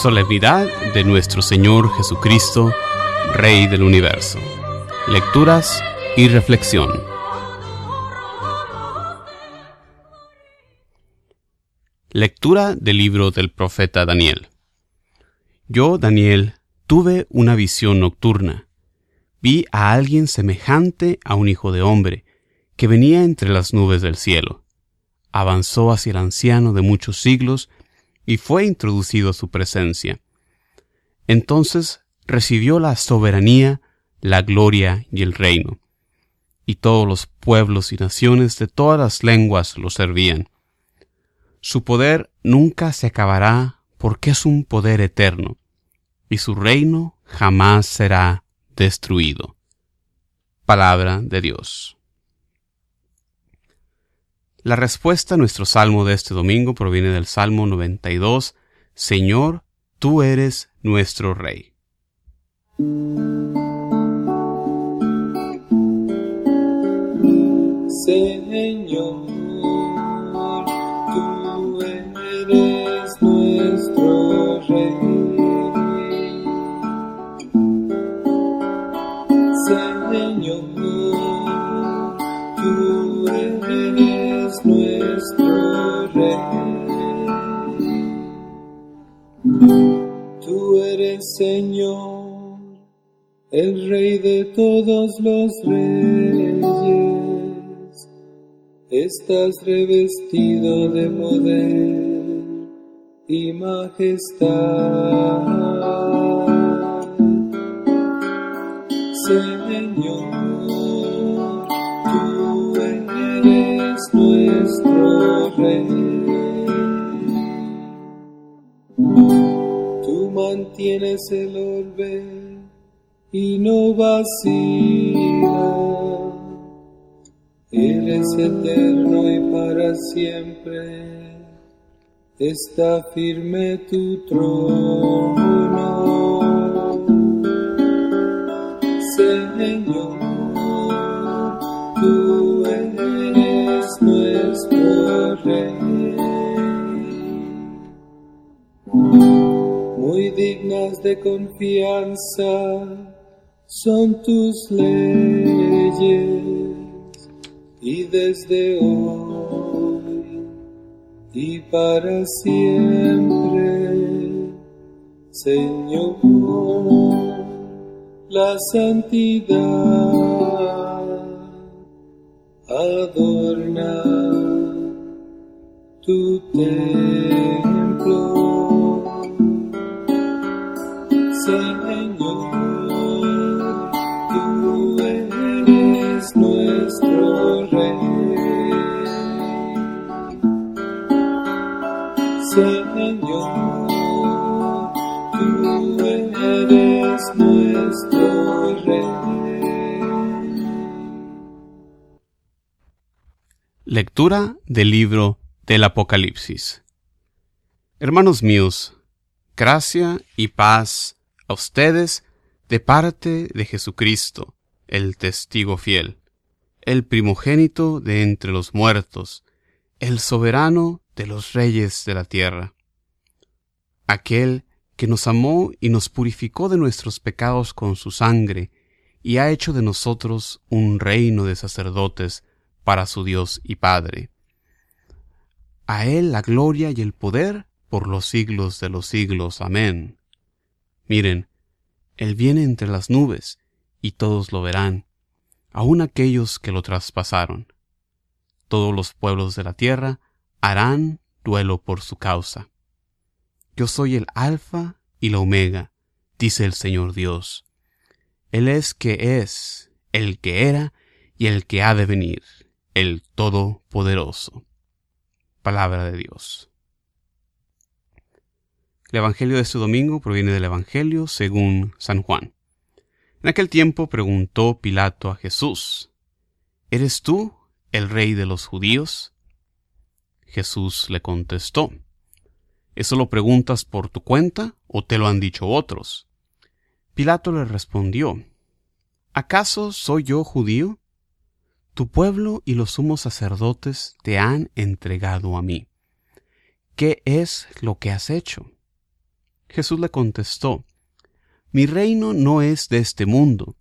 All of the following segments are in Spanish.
Solemnidad de nuestro Señor Jesucristo, Rey del Universo. Lecturas y reflexión. Lectura del libro del profeta Daniel. Yo, Daniel, tuve una visión nocturna. Vi a alguien semejante a un hijo de hombre, que venía entre las nubes del cielo. Avanzó hacia el anciano de muchos siglos, y fue introducido a su presencia. Entonces recibió la soberanía, la gloria y el reino. Y todos los pueblos y naciones de todas las lenguas lo servían. Su poder nunca se acabará porque es un poder eterno, y su reino jamás será destruido. Palabra de Dios. La respuesta a nuestro salmo de este domingo proviene del Salmo 92, Señor, tú eres nuestro Rey. Señor, tú eres nuestro Rey. Señor, tú eres Señor, el Rey de todos los reyes. Estás revestido de poder y majestad. Y no vacilas. Eres eterno y para siempre está firme tu trono. Señor, tú eres nuestro Rey. Muy dignas de confianza son tus leyes y desde hoy y para siempre, Señor, la santidad adorna tu templo. Señor, Lectura del libro del Apocalipsis. Hermanos míos, gracia y paz a ustedes de parte de Jesucristo, el testigo fiel, el primogénito de entre los muertos, el soberano de los reyes de la tierra, aquel que nos amó y nos purificó de nuestros pecados con su sangre, y ha hecho de nosotros un reino de sacerdotes para su Dios y Padre. A Él la gloria y el poder por los siglos de los siglos. Amén. Miren, Él viene entre las nubes, y todos lo verán, aun aquellos que lo traspasaron. Todos los pueblos de la tierra harán duelo por su causa. Yo soy el Alfa y la Omega, dice el Señor Dios. Él es que es, el que era y el que ha de venir, el Todopoderoso. Palabra de Dios. El Evangelio de este domingo proviene del Evangelio según San Juan. En aquel tiempo preguntó Pilato a Jesús, ¿Eres tú el rey de los judíos? Jesús le contestó, ¿Eso lo preguntas por tu cuenta o te lo han dicho otros? Pilato le respondió, ¿acaso soy yo judío? Tu pueblo y los sumos sacerdotes te han entregado a mí. ¿Qué es lo que has hecho? Jesús le contestó, Mi reino no es de este mundo.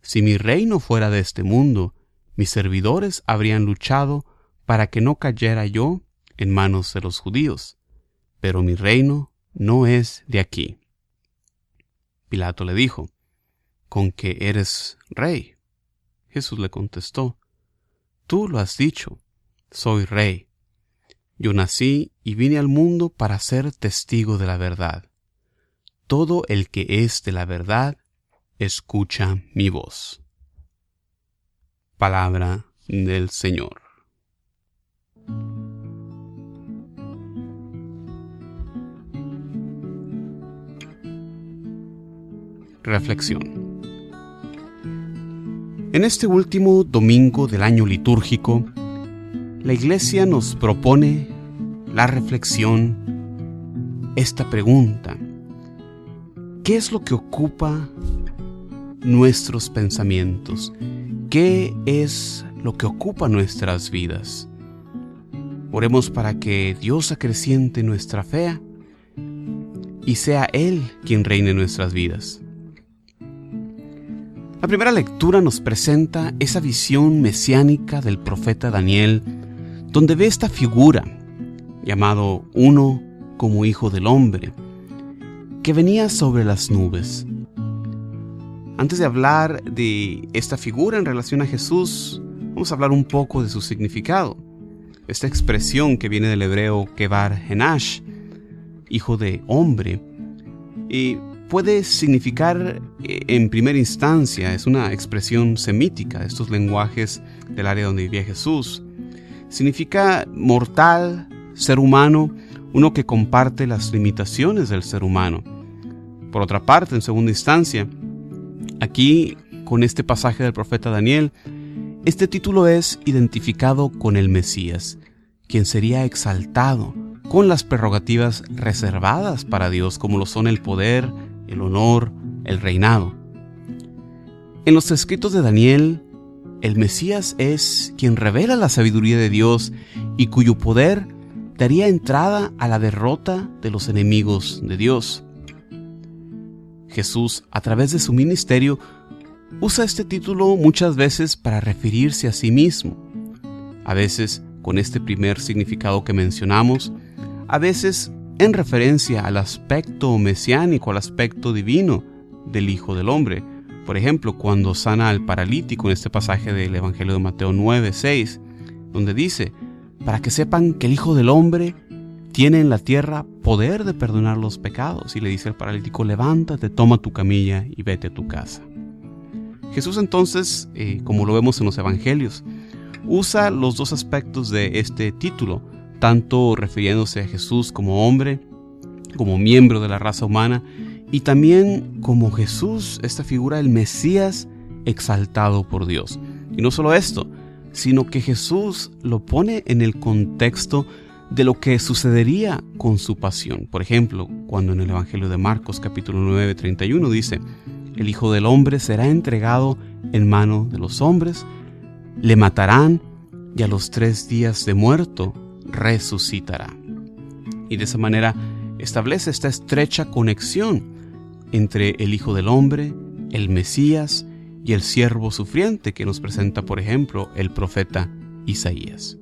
Si mi reino fuera de este mundo, mis servidores habrían luchado para que no cayera yo en manos de los judíos. Pero mi reino no es de aquí. Pilato le dijo, ¿con que eres rey? Jesús le contestó, Tú lo has dicho, soy rey. Yo nací y vine al mundo para ser testigo de la verdad. Todo el que es de la verdad, escucha mi voz. Palabra del Señor. Reflexión. En este último domingo del año litúrgico, la Iglesia nos propone la reflexión, esta pregunta. ¿Qué es lo que ocupa nuestros pensamientos? ¿Qué es lo que ocupa nuestras vidas? Oremos para que Dios acreciente nuestra fe y sea Él quien reine nuestras vidas. La primera lectura nos presenta esa visión mesiánica del profeta Daniel, donde ve esta figura, llamado uno como hijo del hombre, que venía sobre las nubes. Antes de hablar de esta figura en relación a Jesús, vamos a hablar un poco de su significado. Esta expresión que viene del hebreo Kebar Henash, hijo de hombre, y puede significar eh, en primera instancia, es una expresión semítica de estos lenguajes del área donde vivía Jesús. Significa mortal, ser humano, uno que comparte las limitaciones del ser humano. Por otra parte, en segunda instancia, aquí con este pasaje del profeta Daniel, este título es identificado con el Mesías, quien sería exaltado con las prerrogativas reservadas para Dios, como lo son el poder, el honor, el reinado. En los escritos de Daniel, el Mesías es quien revela la sabiduría de Dios y cuyo poder daría entrada a la derrota de los enemigos de Dios. Jesús, a través de su ministerio, usa este título muchas veces para referirse a sí mismo, a veces con este primer significado que mencionamos, a veces en referencia al aspecto mesiánico, al aspecto divino del Hijo del Hombre. Por ejemplo, cuando sana al paralítico en este pasaje del Evangelio de Mateo 9, 6, donde dice, para que sepan que el Hijo del Hombre tiene en la tierra poder de perdonar los pecados. Y le dice al paralítico, levántate, toma tu camilla y vete a tu casa. Jesús entonces, eh, como lo vemos en los Evangelios, usa los dos aspectos de este título tanto refiriéndose a Jesús como hombre, como miembro de la raza humana, y también como Jesús, esta figura del Mesías exaltado por Dios. Y no solo esto, sino que Jesús lo pone en el contexto de lo que sucedería con su pasión. Por ejemplo, cuando en el Evangelio de Marcos capítulo 9, 31 dice, el Hijo del Hombre será entregado en mano de los hombres, le matarán y a los tres días de muerto resucitará. Y de esa manera establece esta estrecha conexión entre el Hijo del Hombre, el Mesías y el siervo sufriente que nos presenta, por ejemplo, el profeta Isaías.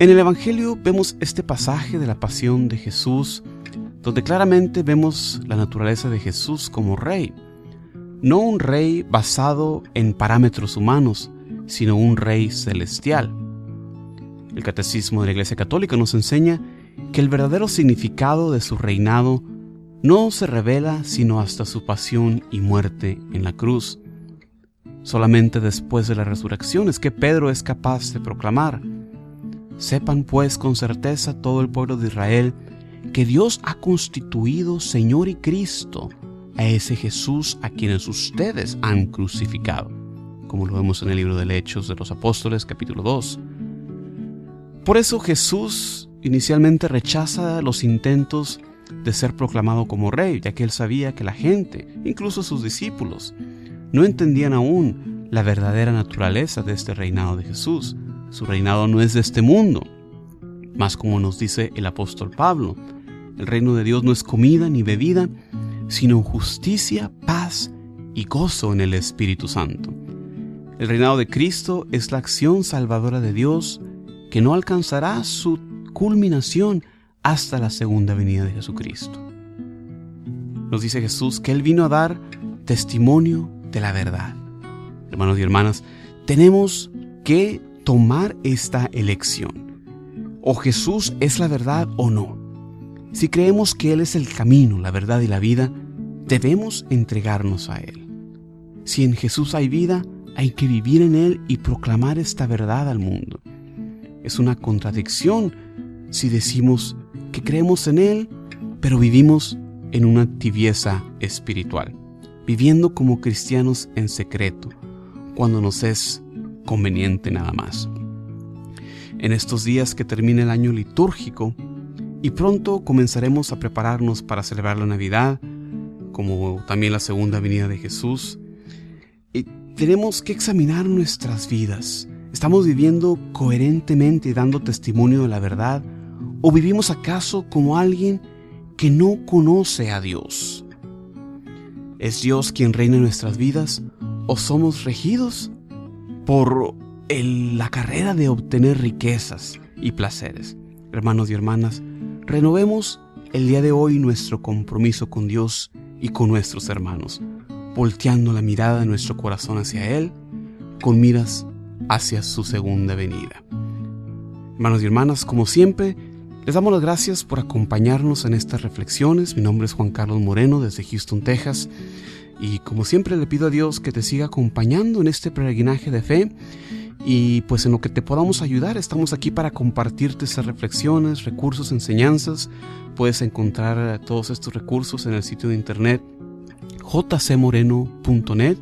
En el Evangelio vemos este pasaje de la pasión de Jesús, donde claramente vemos la naturaleza de Jesús como rey, no un rey basado en parámetros humanos, sino un rey celestial. El Catecismo de la Iglesia Católica nos enseña que el verdadero significado de su reinado no se revela sino hasta su pasión y muerte en la cruz. Solamente después de la resurrección es que Pedro es capaz de proclamar, Sepan pues con certeza todo el pueblo de Israel que Dios ha constituido Señor y Cristo a ese Jesús a quienes ustedes han crucificado, como lo vemos en el libro de Hechos de los Apóstoles capítulo 2. Por eso Jesús inicialmente rechaza los intentos de ser proclamado como rey, ya que él sabía que la gente, incluso sus discípulos, no entendían aún la verdadera naturaleza de este reinado de Jesús. Su reinado no es de este mundo, más como nos dice el apóstol Pablo, El reino de Dios no es comida ni bebida, sino justicia, paz y gozo en el Espíritu Santo. El reinado de Cristo es la acción salvadora de Dios que no alcanzará su culminación hasta la segunda venida de Jesucristo. Nos dice Jesús que Él vino a dar testimonio de la verdad. Hermanos y hermanas, tenemos que tomar esta elección. O Jesús es la verdad o no. Si creemos que Él es el camino, la verdad y la vida, debemos entregarnos a Él. Si en Jesús hay vida, hay que vivir en Él y proclamar esta verdad al mundo. Es una contradicción si decimos que creemos en Él, pero vivimos en una tibieza espiritual, viviendo como cristianos en secreto, cuando nos es conveniente nada más. En estos días que termina el año litúrgico y pronto comenzaremos a prepararnos para celebrar la Navidad, como también la segunda venida de Jesús, y tenemos que examinar nuestras vidas. ¿Estamos viviendo coherentemente y dando testimonio de la verdad? ¿O vivimos acaso como alguien que no conoce a Dios? ¿Es Dios quien reina en nuestras vidas o somos regidos por la carrera de obtener riquezas y placeres? Hermanos y hermanas, renovemos el día de hoy nuestro compromiso con Dios y con nuestros hermanos, volteando la mirada de nuestro corazón hacia Él con miras hacia su segunda venida. Hermanos y hermanas, como siempre, les damos las gracias por acompañarnos en estas reflexiones. Mi nombre es Juan Carlos Moreno desde Houston, Texas. Y como siempre le pido a Dios que te siga acompañando en este peregrinaje de fe. Y pues en lo que te podamos ayudar, estamos aquí para compartirte estas reflexiones, recursos, enseñanzas. Puedes encontrar todos estos recursos en el sitio de internet jcmoreno.net.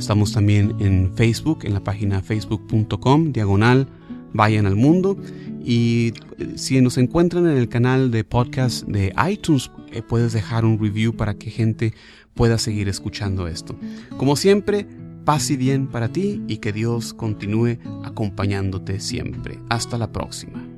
Estamos también en Facebook, en la página facebook.com, diagonal, vayan al mundo. Y eh, si nos encuentran en el canal de podcast de iTunes, eh, puedes dejar un review para que gente pueda seguir escuchando esto. Como siempre, paz y bien para ti y que Dios continúe acompañándote siempre. Hasta la próxima.